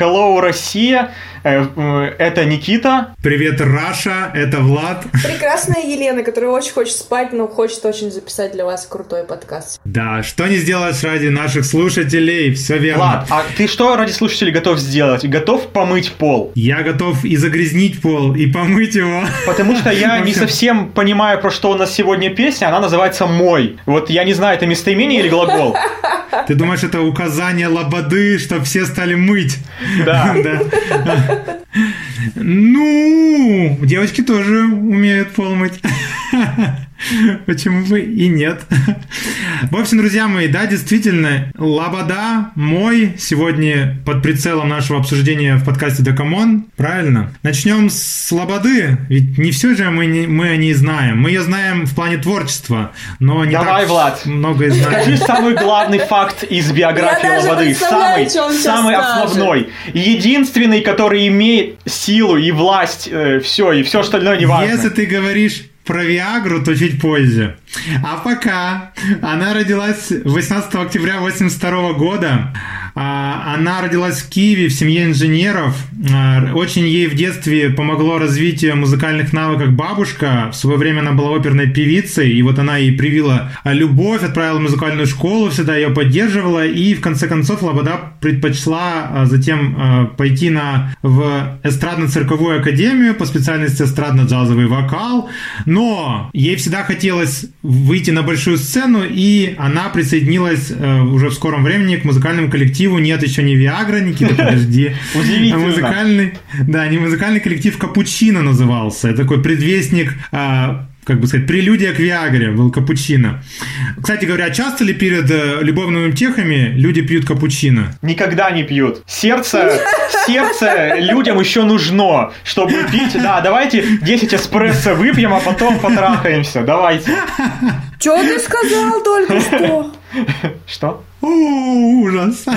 hello, Россия. Э, это Никита. Привет, Раша. Это Влад. Прекрасная Елена, которая очень хочет спать, но хочет очень записать для вас крутой подкаст. Да, что не сделаешь ради наших слушателей, все верно. Влад, а ты что ради слушателей готов сделать? Готов помыть пол? Я готов и загрязнить пол, и помыть его. Потому что я не совсем понимаю, про что у нас сегодня песня. Она называется «Мой». Вот я не знаю, это местоимение или глагол? Ты думаешь, это указание лободы, чтобы все стали мыть? Да. Ну, девочки тоже умеют пол мыть. Почему бы и нет? В общем, друзья мои, да, действительно, Лобода мой сегодня под прицелом нашего обсуждения в подкасте Докамон. Правильно? Начнем с Лободы, ведь не все же мы, не, мы о ней знаем. Мы ее знаем в плане творчества, но не Давай, так Влад. много и знаем. Скажи самый главный факт из биографии Я Лободы. Самый, самый скажет. основной. Единственный, который имеет силу и власть, все, и все остальное не важно. Если ты говоришь про Виагру, то чуть позже. А пока она родилась 18 октября 1982 года. А, Она родилась в Киеве в семье инженеров. А, Очень ей в детстве помогло развитие музыкальных навыков бабушка. В свое время она была оперной певицей, и вот она ей привила любовь, отправила в музыкальную школу, всегда ее поддерживала, и в конце концов Лобода предпочла а, затем пойти на, в эстрадно-цирковую академию по специальности эстрадно-джазовый вокал, но ей всегда хотелось выйти на большую сцену, и она присоединилась э, уже в скором времени к музыкальному коллективу «Нет еще не Виагра», Никита, подожди. Удивительно. Музыкальный, да, не музыкальный коллектив «Капучино» назывался. Это такой предвестник а, как бы сказать, прелюдия к Виагре был капучино. Кстати говоря, часто ли перед э, любовными утехами люди пьют капучино? Никогда не пьют. Сердце, сердце людям еще нужно, чтобы пить. Да, давайте 10 эспрессо выпьем, а потом потрахаемся. Давайте. Что ты сказал только что? Что? О, ужас.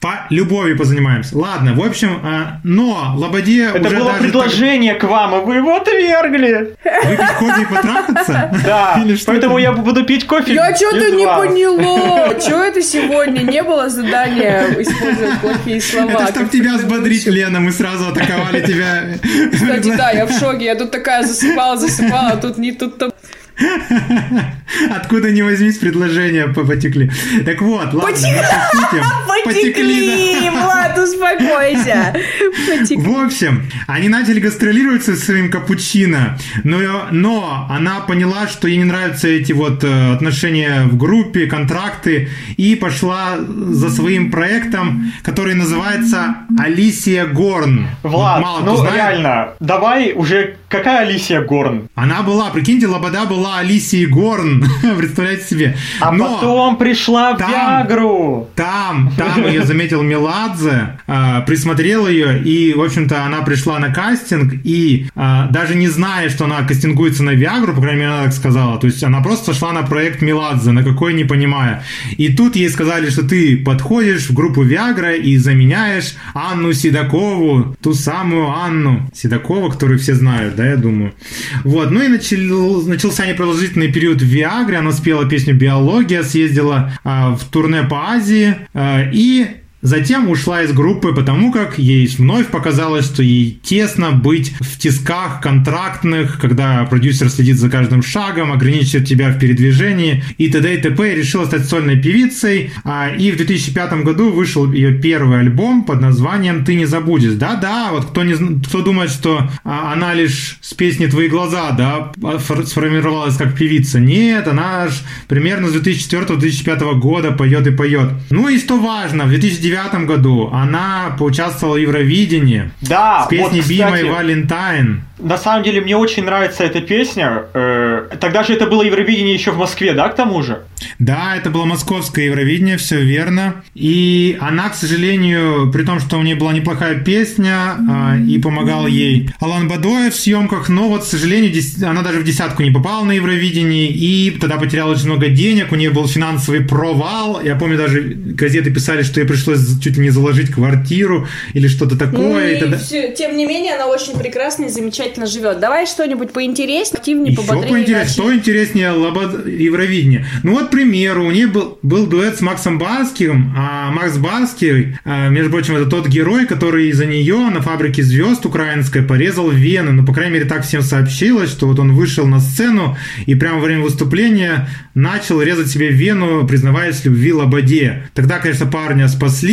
По любови позанимаемся. Ладно, в общем, а, но Лободе Это уже было даже предложение к вам, и вы его отвергли. так- выпить кофе и потрахаться? Да, Или что поэтому это? я буду пить кофе Я что-то не поняла. Что это сегодня? Не было задания использовать плохие слова. Это чтобы тебя взбодрить. Лена, мы сразу атаковали тебя. Кстати, да, я в шоке. Я тут такая засыпала, засыпала, а тут не тут-то... Откуда не возьмись, предложения по- потекли. Так вот, ладно, Потек- наши сути. Потекли! Влад, успокойся. Потекли. В общем, они начали гастролировать со своим капучино, но, но она поняла, что ей не нравятся эти вот э, отношения в группе, контракты, и пошла за своим проектом, который называется Алисия Горн. Влад, Вот мало ну реально, давай уже... Какая Алисия Горн? Она была, прикиньте, Лобода была Алисией Горн, представляете себе. А Но- потом пришла в там- Виагру. Там, там ее заметил Меладзе, а, присмотрел ее, и, в общем-то, она пришла на кастинг, и а, даже не зная, что она кастингуется на Виагру, по крайней мере, она так сказала, то есть она просто шла на проект Меладзе, на какой не понимая. И тут ей сказали, что ты подходишь в группу Виагра и заменяешь Анну Седокову, ту самую Анну Седокову, которую все знают, да, я думаю. Вот, ну и начал, начался непродолжительный период в Виагре, она спела песню «Биология», съездила а, в турне по Азии, а, и Затем ушла из группы, потому как ей вновь показалось, что ей тесно быть в тисках контрактных, когда продюсер следит за каждым шагом, ограничивает тебя в передвижении и т.д. и т.п. Решила стать сольной певицей. А, И в 2005 году вышел ее первый альбом под названием «Ты не забудешь». Да-да, вот кто, не, кто думает, что а, она лишь с песни «Твои глаза» да, фор- сформировалась как певица. Нет, она аж примерно с 2004-2005 года поет и поет. Ну и что важно, в 2009 году она поучаствовала в Евровидении Да, с песней вот, «Be кстати, My Valentine». На самом деле, мне очень нравится эта песня. Э, Тогда же это было Евровидение еще в Москве, да, к тому же? Да, это было московское Евровидение, все верно. И она, к сожалению, при том, что у нее была неплохая песня, а, и помогал ей Алан Бадоев в съемках, но вот, к сожалению, она даже в десятку не попала на Евровидении, и тогда потеряла очень много денег, у нее был финансовый провал. Я помню, даже газеты писали, что ей пришлось чуть ли не заложить квартиру или что-то Ну такое. и и тогда- всё- тем не менее, она очень прекрасно и замечательно живет. Давай что-нибудь поинтереснее, активнее, Еще поинтереснее интерес- что интереснее Лобод... Евровидение? Ну вот, к примеру, у нее был, был дуэт с Максом Барским, а Макс Барский, а, между прочим, это тот герой, который из-за нее на фабрике звезд украинской порезал вены. Ну, по крайней мере, так всем сообщилось, что вот он вышел на сцену и прямо во время выступления начал резать себе вену, признаваясь в любви Лободе. Тогда, конечно, парня спасли,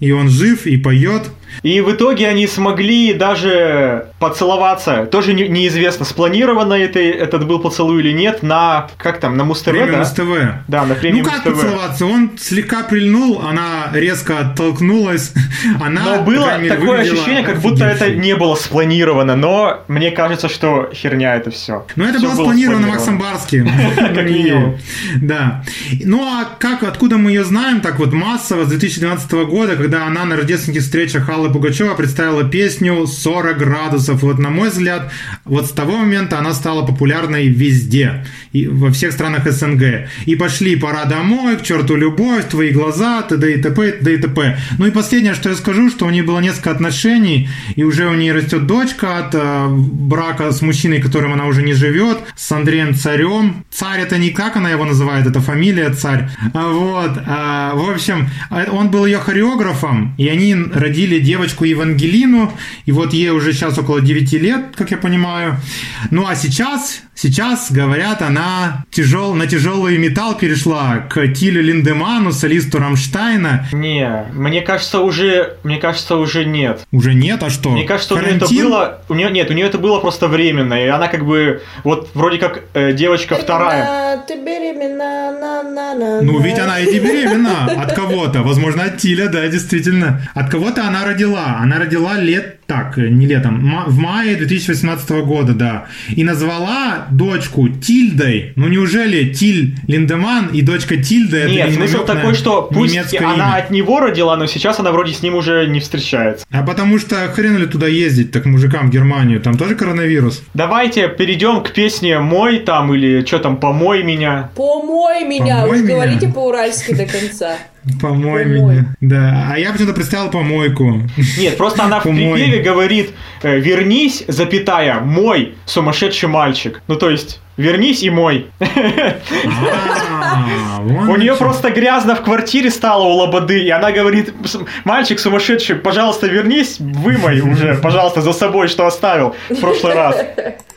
и он жив, и поет. И в итоге они смогли даже поцеловаться. Тоже не, неизвестно, спланировано это, этот был поцелуй или нет, на, как там, на Муз-ТВ, да? Муз-ТВ. Да, на премии Ну как Муз-ТВ. поцеловаться? Он слегка прильнул, она резко оттолкнулась. Она, Но было мере, такое ощущение, как будто это не было спланировано, но мне кажется, что херня это все. Ну, это было спланировано Максом Барским. Как минимум. Да. Ну, а как, откуда мы ее знаем, так вот массово с 2012 года, когда она на рождественских встречах Аллы Пугачева представила песню «40 градусов». Вот, на мой взгляд, вот с того момента она стала популярной везде, и во всех странах СНГ. И пошли «Пора домой», «К черту любовь», «Твои глаза», т.д. и т.п., т.д. и т.п. Ну и последнее, что я скажу, что у нее было несколько отношений, и уже у нее растет дочка от э, брака с мужчиной, которым она уже не живет, с Андреем Царем. Царь это не как она его называет, это фамилия Царь. А, Вот. а, В общем, а, он был ее хореографом, и они родили девочку Евангелину, и вот ей уже сейчас около 9 лет, как я понимаю. Ну а сейчас, сейчас, говорят, она тяжел, на тяжелый металл перешла к Тилю Линдеману, солисту Рамштайна. Не, мне кажется, уже, мне кажется, уже нет. Уже нет, а что? Мне кажется, у нее это Карантин? было, у нее нет, у нее это было просто временно, и она как бы вот вроде как э, девочка вторая. Ты беременна, на на на Ну, ведь она не беременна от кого-то. Возможно, от Тиля, да, действительно. От кого-то она родила. Она родила лет так, не летом, в мае 2018 года, да. И назвала дочку Тильдой. Ну, неужели Тиль Линдеман и дочка Тильда это Нет, не смысл такой, что пусть она имя? от него родила, но сейчас она вроде с ним уже не встречается. А потому что хрен ли туда ездить, так мужикам в Германию, там тоже коронавирус. Давайте перейдем к песне «Мой» там или что там «Помой меня». Помой меня, Помой вы меня. говорите по-уральски до конца. Помой Помой. меня. Да, а я почему-то представил помойку. Нет, просто она в припеве говорит э, «Вернись, запятая, мой сумасшедший мальчик». Ну, то есть, вернись и мой. А, У нее просто грязно в квартире стало у Лободы, и она говорит, «С- мальчик сумасшедший, пожалуйста, вернись, вымой уже, пожалуйста, за собой, что оставил в прошлый раз.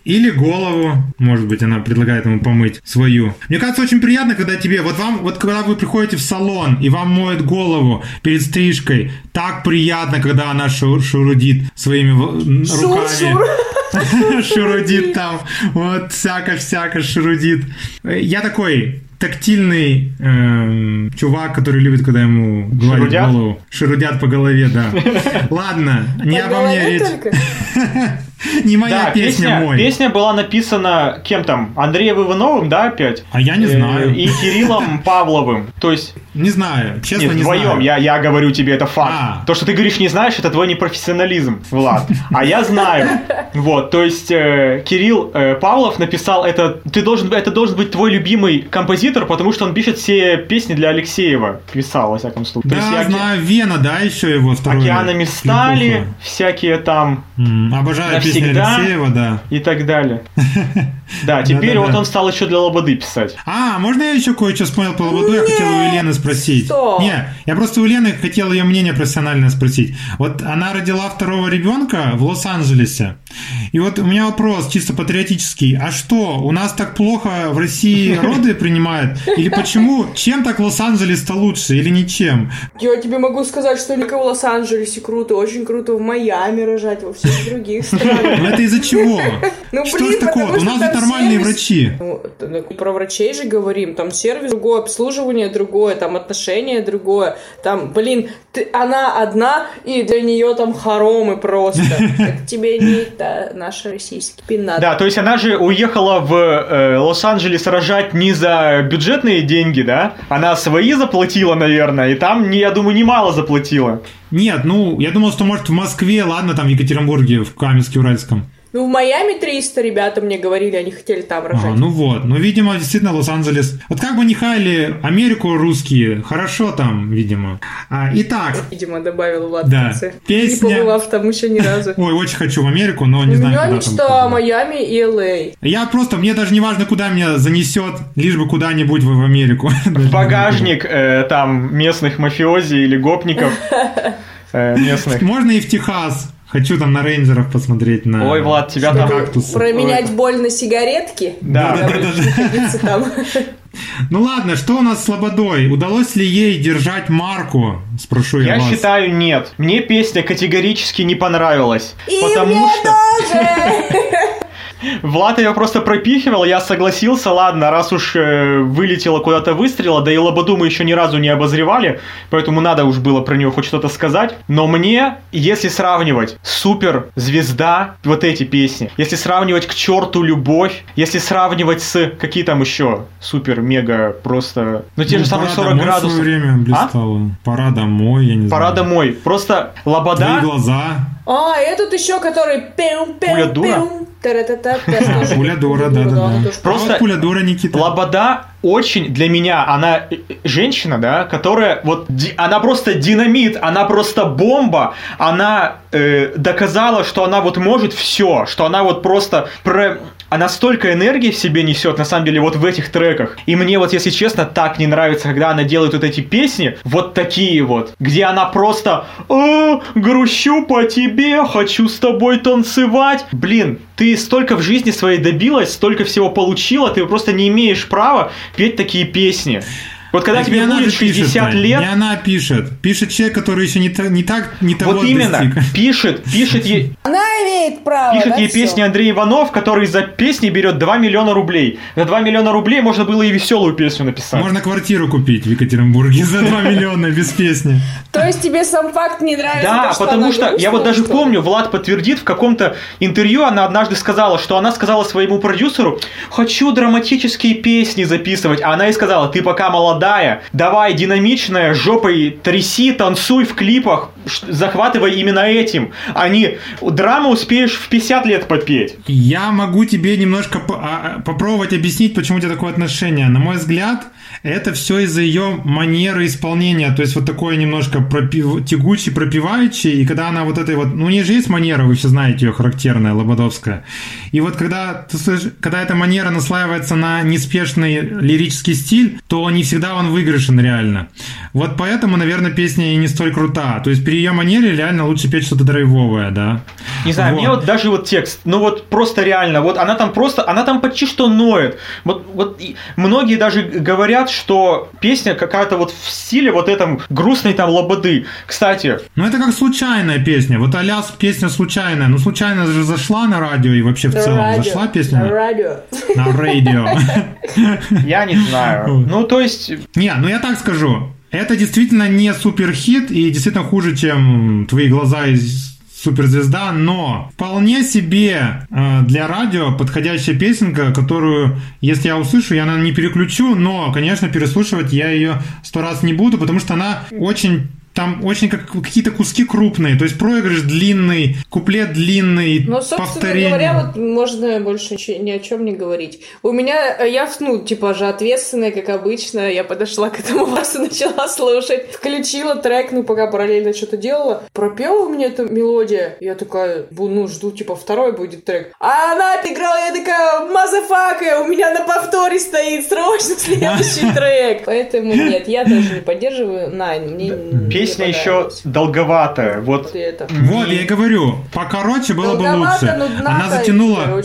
Или голову, может быть, она предлагает ему помыть свою. Мне кажется, очень приятно, когда тебе, вот вам, вот когда вы приходите в салон, и вам моют голову перед стрижкой, так приятно, когда она шу- шурудит своими в- руками. Шур-шур. Шурудит там, вот всяко-всяко шурудит. Я такой тактильный эм, чувак, который любит, когда ему гладят Шурудят? голову. Шурудят по голове, да. Ладно, не По обо мне речь. Не моя Да, песня, песня, мой. песня была написана кем там? Андреем Ивановым, да, опять? А я не Э, знаю. И Кириллом Павловым. То есть, Не знаю, честно нет, не вдвоем, знаю. я, я говорю тебе, это факт. А. То, что ты говоришь, не знаешь, это твой непрофессионализм, Влад. А я знаю. Вот, то есть, э, Кирилл э, Павлов написал это, ты должен, это должен быть твой любимый композитор, потому что он пишет все песни для Алексеева. Писал, во всяком случае. То есть, Да, я оке- знаю, Вена, да, еще его второй. океанами стали, всякие там М, Обожаю Навсегда. Алексеева, да. и так далее. Да, теперь вот он стал еще для Лободы писать. А, можно я еще кое-что вспомнил по поводу? Я хотел у Елены спросить. что? Не, я просто у Елены хотел ее мнение профессиональное спросить. Вот она родила второго ребенка в Лос-Анджелесе. И вот у меня вопрос чисто патриотический. А что, у нас так плохо в России роды принимают? Или почему? Чем так Лос-Анджелес-то лучше или ничем? Я тебе могу сказать, что только в Лос-Анджелесе круто, очень круто в Майами рожать, во всех других странах. Это из-за чего? Ну, Что блин, ж потому У нас там нормальные сервис- врачи. Ну, про врачей же говорим, там сервис другой, обслуживание другое, там отношение другое, там, блин, ты, она одна, и для нее там хоромы просто. Это тебе не та- наш российский пинат. Да, то есть она же уехала в э, Лос-Анджелес рожать не за бюджетные деньги, да? Она свои заплатила, наверное, и там, не, я думаю, немало заплатила. Нет, ну, я думал, что может в Москве, ладно, там в Екатеринбурге, в Каменске-Уральском. Ну, в Майами 300 ребята мне говорили, они хотели там рожать. А, ну вот, ну, видимо, действительно Лос-Анджелес. Вот как бы не хаяли Америку русские, хорошо там, видимо. А, итак, Видимо, добавил Влад Да. в конце. Песня. Не побывав там еще ни разу. ой, очень хочу в Америку, но не У знаю, меня куда мечта там. Майами и Л.А. Я просто, мне даже не важно, куда меня занесет, лишь бы куда-нибудь в, в Америку. В багажник э, там местных мафиози или гопников э, местных. Можно и в Техас. Хочу там на рейнджеров посмотреть на... Ой, Влад, тебя там... кактусы. Променять боль на сигаретки? Да. Будешь находиться там. Ну ладно, что у нас с Лободой? Удалось ли ей держать марку? Спрошу я, Я вас. считаю, нет. Мне песня категорически не понравилась. И потому мне что тоже! Влад ее просто пропихивал, я согласился, ладно, раз уж э, вылетела куда-то выстрела, да и Лободу мы еще ни разу не обозревали, поэтому надо уж было про нее хоть что-то сказать. Но мне, если сравнивать супер звезда, вот эти песни, если сравнивать к черту любовь, если сравнивать с какие там еще супер мега просто, ну те Ну, же самые «Пора 40 домой» в градусов. свое время блистала. Пора домой, я не Пора знаю. домой. Просто Твои Лобода, глаза. А, этот еще, который пеум Пуля пеум Пуля дура, Пуля дура, да-да-да. она тоже. А Просто пуля дура, Никита. Лобода очень для меня, она э, э, женщина, да, которая вот, она просто динамит, она просто бомба, она э, доказала, что она вот может все, что она вот просто про... Она столько энергии в себе несет, на самом деле, вот в этих треках. И мне вот, если честно, так не нравится, когда она делает вот эти песни, вот такие вот, где она просто «О, грущу по тебе, хочу с тобой танцевать». Блин, ты столько в жизни своей добилась, столько всего получила, ты просто не имеешь права петь такие песни. Вот когда Так тебе будет же пишет, 60 Тань, лет, Не она пишет. Пишет человек, который еще не, та- не так, не того вот именно, достиг. пишет, пишет ей, Она имеет право, пишет да, ей песни Андрей Иванов, который за песни берет 2 миллиона рублей. За 2 миллиона рублей можно было и веселую песню написать. Можно квартиру купить в Екатеринбурге за 2 миллиона без песни. То есть тебе сам факт не нравится? Да, потому что я вот даже помню, Влад подтвердит, в каком-то интервью она однажды сказала, что она сказала своему продюсеру, хочу драматические песни записывать, а она и сказала, ты пока молодая, давай динамичная, жопой тряси, танцуй в клипах, захватывай именно этим, а не драму успеешь в 50 лет попеть. Я могу тебе немножко а, а, попробовать объяснить, почему у тебя такое отношение. На мой взгляд, это все из-за ее манеры исполнения. То есть вот такое немножко пропив... тягучий, пропивающий. И когда она вот этой вот... Ну, у нее же есть манера, вы все знаете ее характерная, лободовская. И вот когда, ты слышишь, когда эта манера наслаивается на неспешный лирический стиль, то не всегда он выигрышен реально. Вот поэтому, наверное, песня и не столь крута. То есть при ее манере реально лучше петь что-то драйвовое, да. Не знаю, мне вот даже вот текст, ну вот просто реально, вот она там просто, она там почти что ноет. Вот, вот и многие даже говорят, что песня какая-то вот в стиле вот этом грустной там лободы. Кстати, Ну, это как случайная песня. Вот Аляс песня случайная. Ну, случайно же зашла на радио и вообще в На целом радио, зашла на песня радио. на радио. я не знаю. Ну, то есть, Не, ну я так скажу. Это действительно не суперхит и действительно хуже, чем твои глаза из суперзвезда, но вполне себе э, для радио подходящая песенка, которую, если я услышу, я, наверное, не переключу, но, конечно, переслушивать я ее сто раз не буду, потому что она очень там очень как какие-то куски крупные, то есть проигрыш длинный, куплет длинный, Ну, собственно повторение. говоря, вот можно больше ни о чем не говорить. У меня, э, я, ну, типа же ответственная, как обычно, я подошла к этому васу, начала слушать, включила трек, ну, пока параллельно что-то делала, пропела у меня эта мелодия, я такая, бу- ну, жду, типа, второй будет трек. А она отыграла, я такая, motherfucker, у меня на повторе стоит, срочно следующий трек. Поэтому нет, я тоже не поддерживаю Nein, мне не песня еще долговатая. Вот Вот я и говорю, покороче было бы лучше. Она затянула.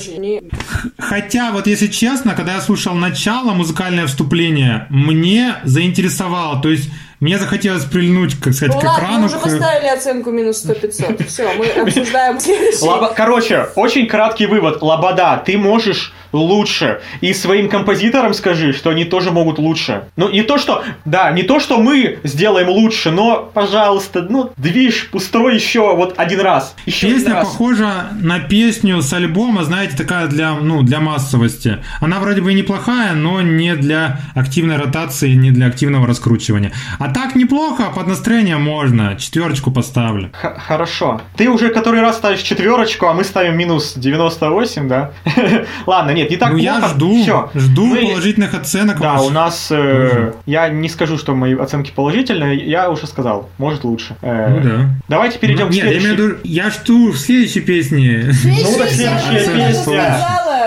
Хотя, вот если честно, когда я слушал начало, музыкальное вступление, мне заинтересовало. То есть мне захотелось прильнуть, как сказать, Ну к ладно, мы экрану. уже к- поставили оценку минус 100-500. Все, мы обсуждаем следующий. Короче, очень краткий вывод. Лобода, ты можешь лучше. И своим композиторам скажи, что они тоже могут лучше. Ну, не то, что, да, не то, что мы сделаем лучше, но, пожалуйста, ну, движ, устрой еще вот один раз. Еще Песня один раз. похожа на песню с альбома, знаете, такая для, ну, для массовости. Она вроде бы неплохая, но не для активной ротации, не для активного раскручивания. А так неплохо, под настроение можно. Четверочку поставлю. Х- хорошо. Ты уже который раз ставишь четверочку, а мы ставим минус 98, да? Ладно, нет, не так ну, плохо. я жду, Всё. жду Мы- положительных оценок. Да, у нас... э, я не скажу, что мои оценки положительные, я уже сказал, может лучше. Э, Ну да. Давайте перейдем Ну, к Нет, я следующей. имею в виду, я жду в следующей песне. Ну, следующая песня.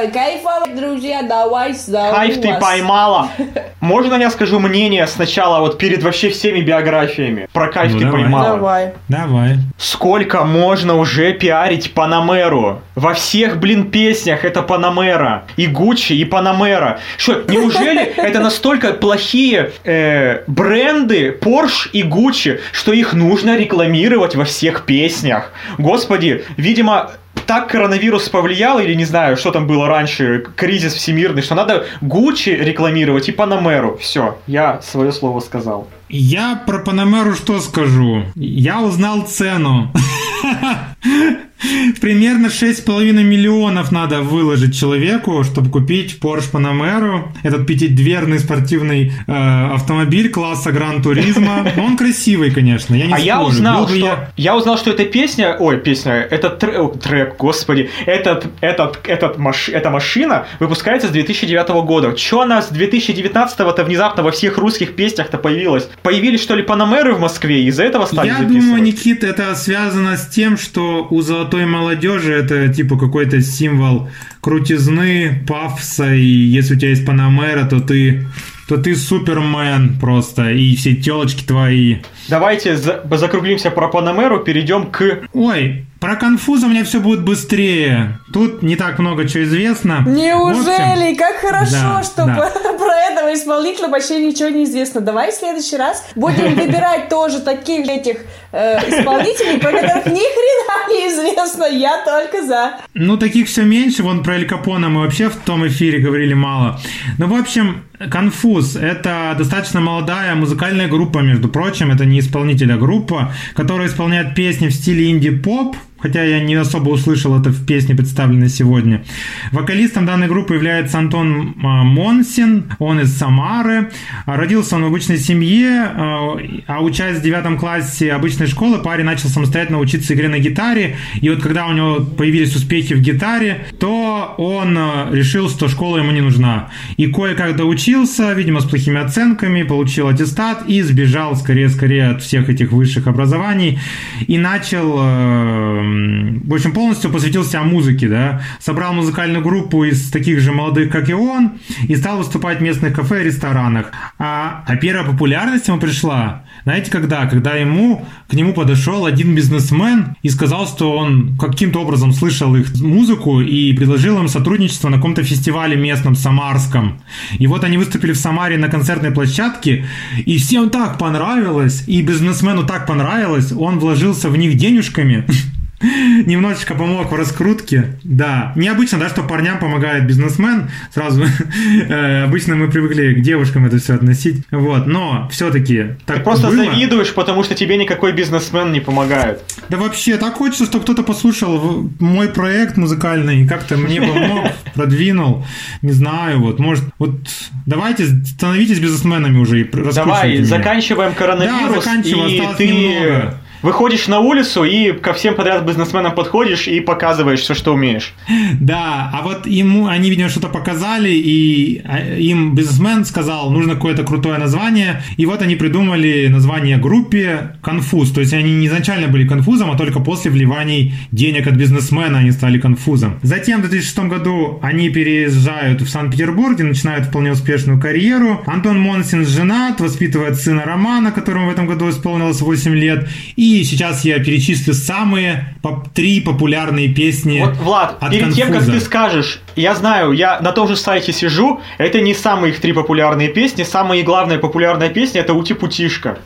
Кайфовать, друзья, давай сдавай Хайф ты поймала. Можно я скажу мнение сначала, вот перед вообще всеми биографиями? Про кайф Ну, ты давай. поймала. Давай. Давай. Сколько можно уже пиарить Панамеру? Во всех, блин, песнях это Панамера. И Гуччи, и Панамера. Что, неужели это настолько плохие э, бренды Porsche и Гуччи, что их нужно рекламировать во всех песнях? Господи, видимо, так коронавирус повлиял, или не знаю, что там было раньше, кризис всемирный, что надо Гуччи рекламировать и Панамеру. Все, я свое слово сказал. Я про Панамеру что скажу? Я узнал цену. Примерно 6,5 миллионов надо выложить человеку, чтобы купить Porsche Panamera. Этот пятидверный спортивный э, автомобиль класса Гран Туризма. Он красивый, конечно, я не а спорю. я узнал, Был что я- я... узнал, что эта песня, ой, песня, этот трек, о, трек, господи, этот, этот, этот маш, эта машина выпускается с 2009 года. Че она с 2019-то внезапно во всех русских песнях-то появилась? Появились что ли Панамеры в Москве, из-за этого стали Я думаю, Никит, это связано с тем, что у золотой молодежи это типа какой-то символ крутизны, пафоса, и если у тебя есть Панамера, то ты то ты супермен просто, и все телочки твои. Давайте за- закруглимся про Панамеру, перейдем к... Ой, про конфуз у меня все будет быстрее. Тут не так много чего известно. В общем, Неужели? Как хорошо, да, что да. про, про этого исполнителя вообще ничего не известно. Давай в следующий раз будем выбирать тоже таких этих э, исполнителей, про которых ни хрена не известно. Я только за. Ну, таких все меньше. Вон про Эль Капона мы вообще в том эфире говорили мало. Ну, в общем, Конфуз – это достаточно молодая музыкальная группа, между прочим. Это не исполнитель, а группа, которая исполняет песни в стиле инди-поп, хотя я не особо услышал это в песне, представленной сегодня. Вокалистом данной группы является Антон а, Монсин, он из Самары. Родился он в обычной семье, а, а учась в девятом классе обычной школы, парень начал самостоятельно учиться игре на гитаре. И вот когда у него появились успехи в гитаре, то он а, решил, что школа ему не нужна. И кое-как доучился, видимо, с плохими оценками, получил аттестат и сбежал скорее-скорее от всех этих высших образований и начал, в общем, полностью посвятил себя музыке, да, собрал музыкальную группу из таких же молодых, как и он, и стал выступать в местных кафе и ресторанах. А, а первая популярность ему пришла, знаете, когда? Когда ему, к нему подошел один бизнесмен и сказал, что он каким-то образом слышал их музыку и предложил им сотрудничество на каком-то фестивале местном, самарском. И вот они выступили в Самаре на концертной площадке, и всем так понравилось, и бизнесмену так понравилось, он вложился в них денежками, немножечко помог в раскрутке. Да, необычно, да, что парням помогает бизнесмен. Сразу э, обычно мы привыкли к девушкам это все относить. Вот, но все-таки так Ты просто было. завидуешь, потому что тебе никакой бизнесмен не помогает. Да вообще, так хочется, чтобы кто-то послушал мой проект музыкальный и как-то мне помог, продвинул. Не знаю, вот, может, вот давайте становитесь бизнесменами уже и Давай, меня. заканчиваем коронавирус, Да, заканчиваем, и ты немного. Выходишь на улицу и ко всем подряд бизнесменам подходишь и показываешь все, что умеешь. Да, а вот ему, они, видимо, что-то показали, и а, им бизнесмен сказал, нужно какое-то крутое название, и вот они придумали название группе «Конфуз», то есть они не изначально были конфузом, а только после вливаний денег от бизнесмена они стали конфузом. Затем в 2006 году они переезжают в Санкт-Петербург, где начинают вполне успешную карьеру. Антон Монсин женат, воспитывает сына Романа, которому в этом году исполнилось 8 лет, и сейчас я перечислю самые поп- три популярные песни Вот, Влад, от перед тем, как «Конфуза». ты скажешь, я знаю, я на том же сайте сижу, это не самые их три популярные песни, самая главная популярная песня это «Ути-путишка».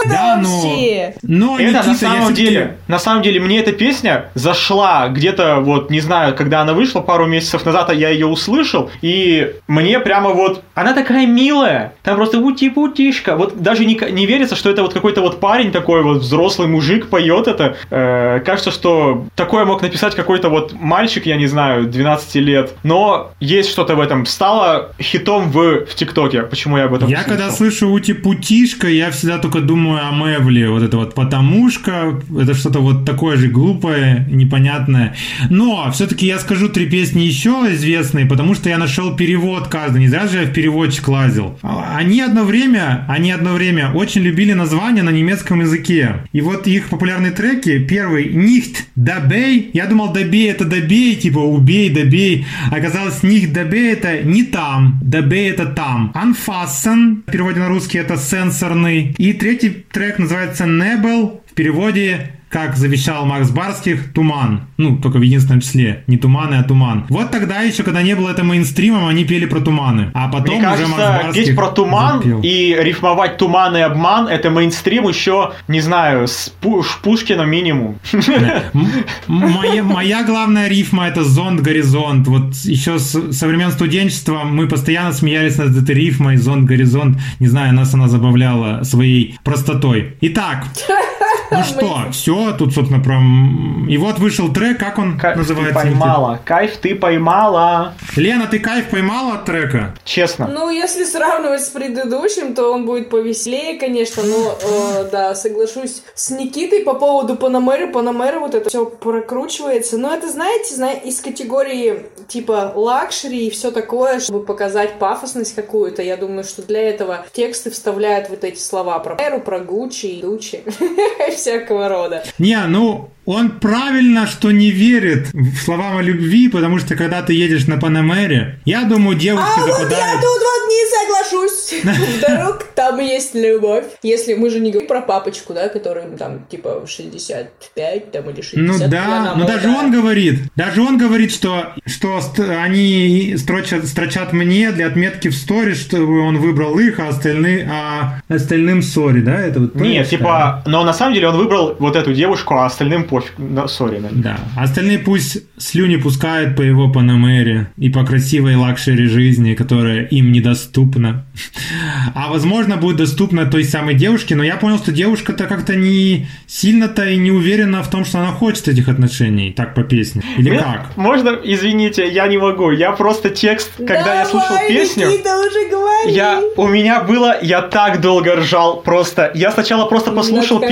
Что Да, но... вообще? Но, Это на Никита, я самом всё-таки- деле, на самом деле, мне эта песня зашла где-то, вот, не знаю, когда она вышла пару месяцев назад, а я ее услышал, и мне прямо вот, она такая милая, там просто ути-путишка, вот даже не, не верится, что это вот какой-то вот парень такой вот взрослый мужик поет это, Э, кажется, что такое мог написать какой-то вот мальчик, я не знаю, 12 лет, но есть что-то в этом, стало хитом в, в ТикТоке, почему я об этом Я услышал. когда слышу ути путишка, я всегда только думаю о Мевле, вот это вот потомушка, это что-то вот такое же глупое, непонятное. Но все-таки я скажу три песни еще известные, потому что я нашел перевод каждый, не зря же я в переводчик лазил. Они одно время, они одно время очень любили названия на немецком языке. И вот их популярные треки, первый «Nicht dabei», я думал «добей» это «добей», типа «убей», «добей», оказалось «Nicht dabei» это «не там», «dabei» это «там». «Anfassen» в переводе на русский это «сенсорный». И третий трек называется «Nebel», в переводе как завещал Макс Барских, туман. Ну, только в единственном числе. Не туманы, а туман. Вот тогда еще, когда не было это мейнстримом, они пели про туманы. А потом Мне уже Макс Барских петь про туман запел. и рифмовать туман и обман это мейнстрим еще, не знаю, с Пу- Пушкина минимум. Моя, моя главная рифма это зонд горизонт. Вот еще с, со времен студенчества мы постоянно смеялись над этой рифмой зонд горизонт. Не знаю, нас она забавляла своей простотой. Итак, ну что, все, тут, собственно, про... м, И вот вышел трек, как он Кайф ты называется? поймала, кайф ты поймала. Лена, ты кайф поймала от трека? Честно. Ну, если сравнивать с предыдущим, то он будет повеселее, конечно, но, э, да, соглашусь с Никитой по поводу Панамеры. Панамера вот это все прокручивается. Но это, знаете, зна- из категории типа luxury и все такое, чтобы показать пафосность какую-то. Я думаю, что для этого тексты вставляют вот эти слова про Эру, про Гуччи, Дучи, всякого рода. Не, ну, он правильно, что не верит в словам о любви, потому что когда ты едешь на Панамере, я думаю, девушки А вот я западают... тут вот не соглашусь. Вдруг там есть любовь. Если мы же не говорим про папочку, да, которым там типа 65 там или 60. Ну да, но даже он говорит, даже он говорит, что, что они строчат, строчат мне для отметки в сторе, чтобы он выбрал их, а остальные, а остальным sorry, да? Это вот Нет, типа, но на самом деле он выбрал вот эту девушку, а остальным пофиг. Да, sorry. да. Да, остальные пусть слюни пускают по его Панамере и по красивой luxury жизни, которая им недоступна. А возможно будет доступна той самой девушке, но я понял, что девушка-то как-то не сильно-то и не уверена в том, что она хочет этих отношений, так по песне. Или Мне- как? Можно, извините, я не могу. Я просто текст, когда я слушал Давай, песню, Никита, уже говори. я, у меня было, я так долго ржал просто. Я сначала просто послушал Над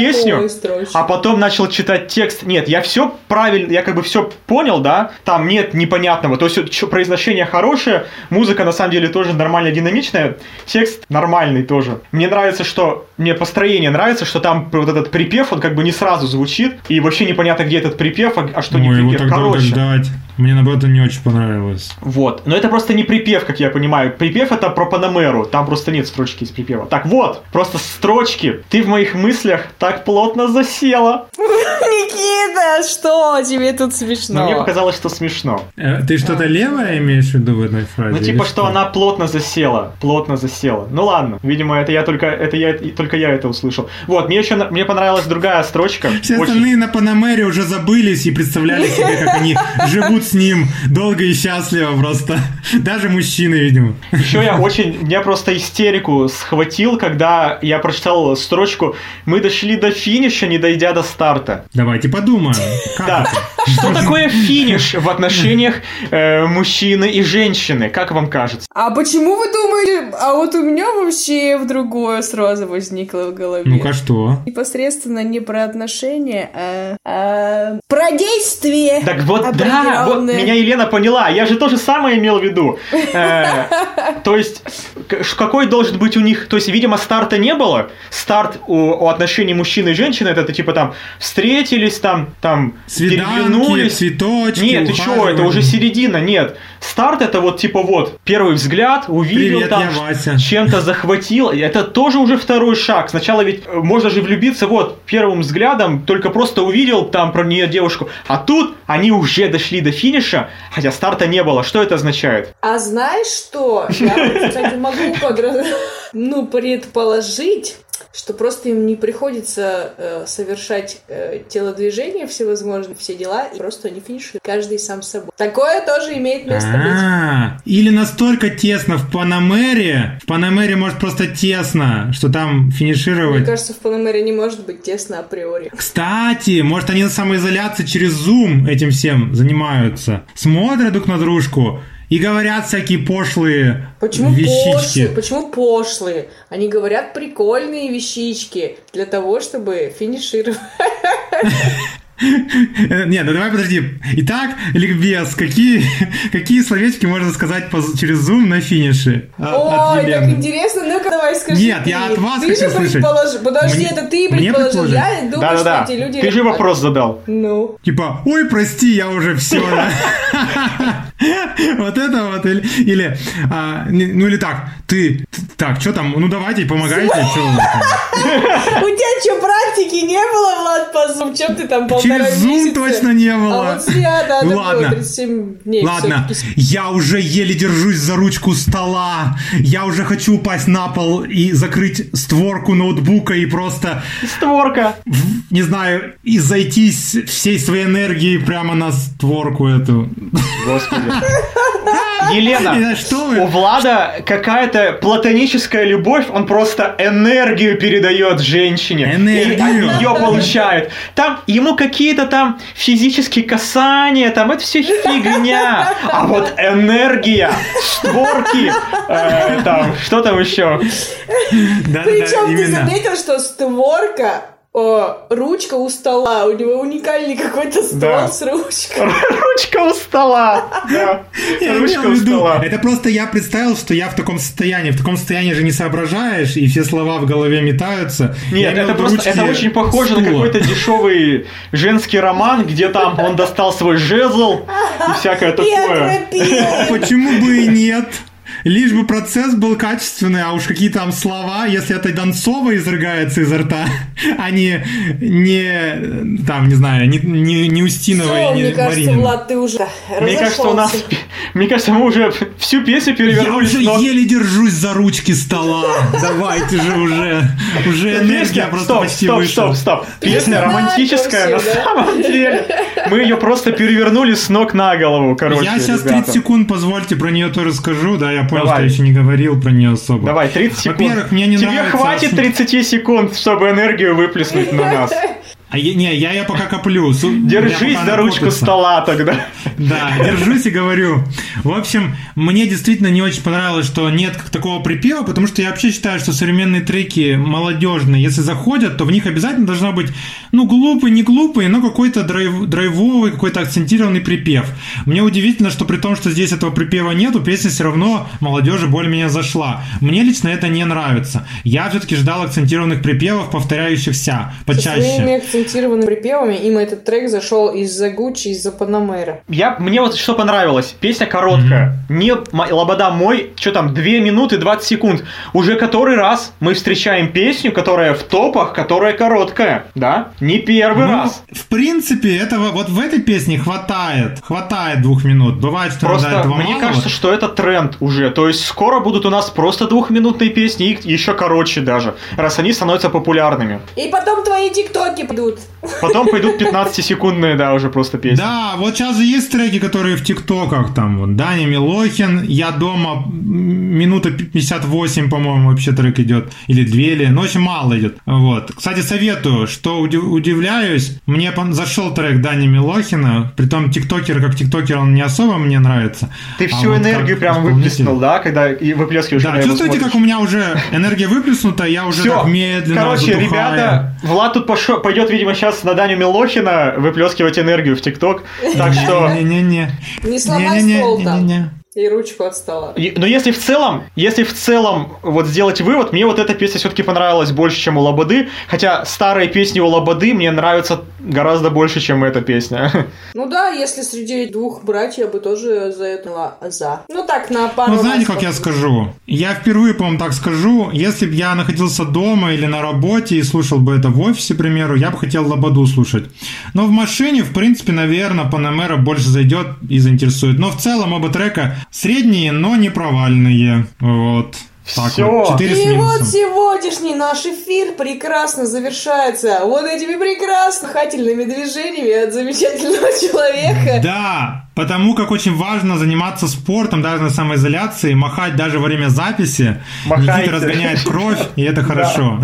песню, строчкой? а потом начал читать текст. Нет, я все правильно, я как бы все понял, да, там нет непонятного. То есть чё- произношение хорошее, музыка на самом деле тоже нормально динамичная, текст нормальный тоже. Мне нравится, что, мне построение нравится, что там вот этот припев, он как бы не сразу звучит, и вообще непонятно, где этот припев, а, а что не Ой, его припев. так долго Короче. ждать. Мне наоборот не очень понравилось. Вот. Но это просто не припев, как я понимаю. Припев это про Панамеру. Там просто нет строчки из припева. Так вот, просто строчки. Ты в моих мыслях так плотно засела. Никита, что тебе тут смешно? Но мне показалось, что смешно. Э, Ты что-то левое имеешь в виду в этой фразе? Ну, типа, что она плотно засела. Плотно засела. Ну ладно. Видимо, это я только, это я, только я это услышал. Вот, мне еще, мне понравилась другая строчка. Все остальные на Панамере уже забылись и представляли себе, как они живут с ним долго и счастливо просто. Даже мужчины, видимо. Еще я очень, меня просто истерику схватил, когда я прочитал строчку «Мы дошли до финиша, не дойдя до старта». Давайте подумаем. Да. это? Что такое финиш в отношениях э, мужчины и женщины? Как вам кажется? А почему вы думаете? А вот у меня вообще в другое сразу возникло в голове. Ну-ка что? Непосредственно не про отношения, а, а про действие. Так вот, да, вот определённое. меня Елена поняла. Я же то же самое имел в виду. Э, То есть, какой должен быть у них... То есть, видимо, старта не было. Старт у, отношений мужчины и женщины, это, типа там встретились, там, там Свиданки, переглянулись. цветочки, Нет, ты чё, это уже середина, нет. Старт это вот типа вот, первый взгляд, увидел Привет, там, чем-то захватил. Это тоже уже второй шаг. Сначала ведь э, можно же влюбиться вот первым взглядом, только просто увидел там про нее девушку. А тут они уже дошли до финиша, хотя старта не было. Что это означает? А знаешь что? Я, кстати, могу ну, предположить, что просто им не приходится э, совершать э, телодвижения всевозможные, все дела, и просто они финишируют, каждый сам собой. Такое тоже имеет место быть. А, Или настолько тесно в Панамере, в Панамере может просто тесно, что там Мне финишировать. кажется, в Панамере не может быть тесно априори. Кстати, может они на самоизоляции через Zoom этим всем занимаются. Смотрят друг на дружку и говорят всякие пошлые Почему вещички. пошлые? Почему пошлые? Они говорят прикольные вещички для того, чтобы финишировать. Не, ну давай подожди. Итак, ликбез, какие, какие словечки можно сказать по- через Zoom на финише? А, Ой, так интересно, ну-ка давай скажи. Нет, ты. я от вас ты хочу же слышать. предположил. Подожди, Мне- это ты предположил. Я думаю, Да-да-да. что эти люди... Ты же вопрос задал. Ну. Типа, ой, прости, я уже все. Вот это вот. Или, или, а, ну или так, ты, так, что там, ну давайте, помогайте. У тебя что, практики не было, Влад, по Zoom? Чем ты там полтора Через Zoom точно не было. А вот зря, да, Ну ладно. 37 дней Ладно, я уже еле держусь за ручку стола. Я уже хочу упасть на пол и закрыть створку ноутбука и просто, Створка. в- не знаю, и зайтись всей своей энергией прямо на створку эту. Господи. Елена, что у? Влада какая-то платоническая любовь, он просто энергию передает женщине. Энергию. И нее получает. Там ему какие-то там физические касания, там это все фигня. А вот энергия, створки, э, там, что там еще? Да, да, Причем ты именно. заметил, что створка, о, ручка у стола, у него уникальный какой-то стол Да. с ручкой. Ручка у стола. Да. Ручка у стола. Это просто я представил, что я в таком состоянии. В таком состоянии же не соображаешь, и все слова в голове метаются. Нет, это просто, это очень похоже на какой-то дешевый женский роман, где там он достал свой жезл и всякое такое. Почему бы и нет? Лишь бы процесс был качественный, а уж какие там слова, если это Донцова изрыгается изо рта, а не, не там, не знаю, не, не, не Устинова Всё, и не мне кажется, Маринина. Влад, ты уже Мне кажется, у нас, мне кажется, мы уже всю песню Я перевернули уже с ног. еле держусь за ручки стола. Давайте же уже. Уже энергия просто стоп, почти стоп, вышла. стоп, стоп. Песня Песня романтическая на самом деле. Мы ее просто перевернули с ног на голову, короче, Я сейчас ребята. 30 секунд, позвольте, про нее тоже скажу. Да, я понял, Давай. что я еще не говорил про нее особо. Давай, 30 секунд. Во-первых, мне не Тебе нравится- хватит 30 секунд, чтобы энергию выплеснуть на нас. А я, не, я ее пока коплю. Су- Держись за ручку стола тогда. Да, держусь и говорю. В общем, мне действительно не очень понравилось, что нет такого припева, потому что я вообще считаю, что современные треки молодежные, если заходят, то в них обязательно должна быть, ну, глупый, не глупый, но какой-то драйв- драйвовый, какой-то акцентированный припев. Мне удивительно, что при том, что здесь этого припева нету, песня все равно молодежи более-менее зашла. Мне лично это не нравится. Я все-таки ждал акцентированных припевов, повторяющихся почаще. Своими акцентированными припевами им этот трек зашел из-за Гуччи, из-за Панамера. Я, мне вот что понравилось. Песня короткая. Не м- Лобода мой, что там, 2 минуты 20 секунд. Уже который раз мы встречаем песню, которая в топах, которая короткая. Да? Не первый Ну, раз. В принципе, этого вот в этой песне хватает. Хватает двух минут. Бывает, что Просто этого мне мало. кажется, что это тренд уже. То есть скоро будут у нас просто двухминутные песни, и еще короче даже, раз они становятся популярными. И потом твои тиктоки пойдут. Потом пойдут 15-секундные, да, уже просто песни. Да, вот сейчас же есть треки, которые в ТикТоках, там, вот, Даня Милохин, Я дома, минута 58, по-моему, вообще трек идет, или две, или, ну, очень мало идет, вот. Кстати, советую, что уди- удивляюсь, мне зашел трек Дани Милохина, притом тиктокер, как тиктокер, он не особо мне нравится. Ты А всю вот энергию как прям выплеснул, да, когда и выплескиваешь Да, чувствуете, смотришь? как у меня уже энергия выплеснута, я уже Всё. так медленно Короче, затухаю. ребята, Влад тут пошел, пойдет, видимо, сейчас на Даню Милохина выплескивать энергию в ТикТок. Так что... Не-не-не. Не сломай стол там. И ручку от стола. И- Но если в целом, если в целом вот сделать вывод, мне вот эта песня все-таки понравилась больше, чем у Лободы, хотя старые песни у Лободы мне нравятся гораздо больше, чем эта песня. Ну да, если среди двух братьев, я бы тоже за это была за. Ну так, на пару Ну, знаете, как я скажу? Я впервые, по-моему, так скажу. Если бы я находился дома или на работе и слушал бы это в офисе, к примеру, я бы хотел Лободу слушать. Но в машине, в принципе, наверное, Панамера больше зайдет и заинтересует. Но в целом оба трека средние, но не провальные. Вот. Так Всё. вот, 4 с И вот минусом. сегодняшний наш эфир прекрасно завершается вот этими прекрасно хательными движениями от замечательного человека. Да, потому как очень важно заниматься спортом даже на самоизоляции, махать даже во время записи. Махайте. Никита разгоняет кровь, и это хорошо.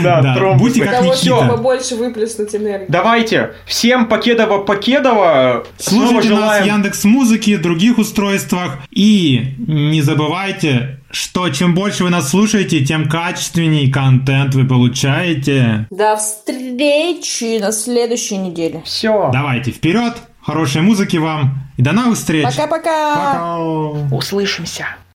Да. Будьте как Никита. побольше выплеснуть энергии. Давайте, всем покедово-покедово. Снова Слушайте нас в. Яндекс Музыке, других устройствах. И не забывайте, что чем больше вы нас слушаете, тем качественней контент вы получаете. До встречи на следующей неделе. Все. Давайте вперед, хорошей музыки вам и до новых встреч. Пока-пока. Пока. Услышимся.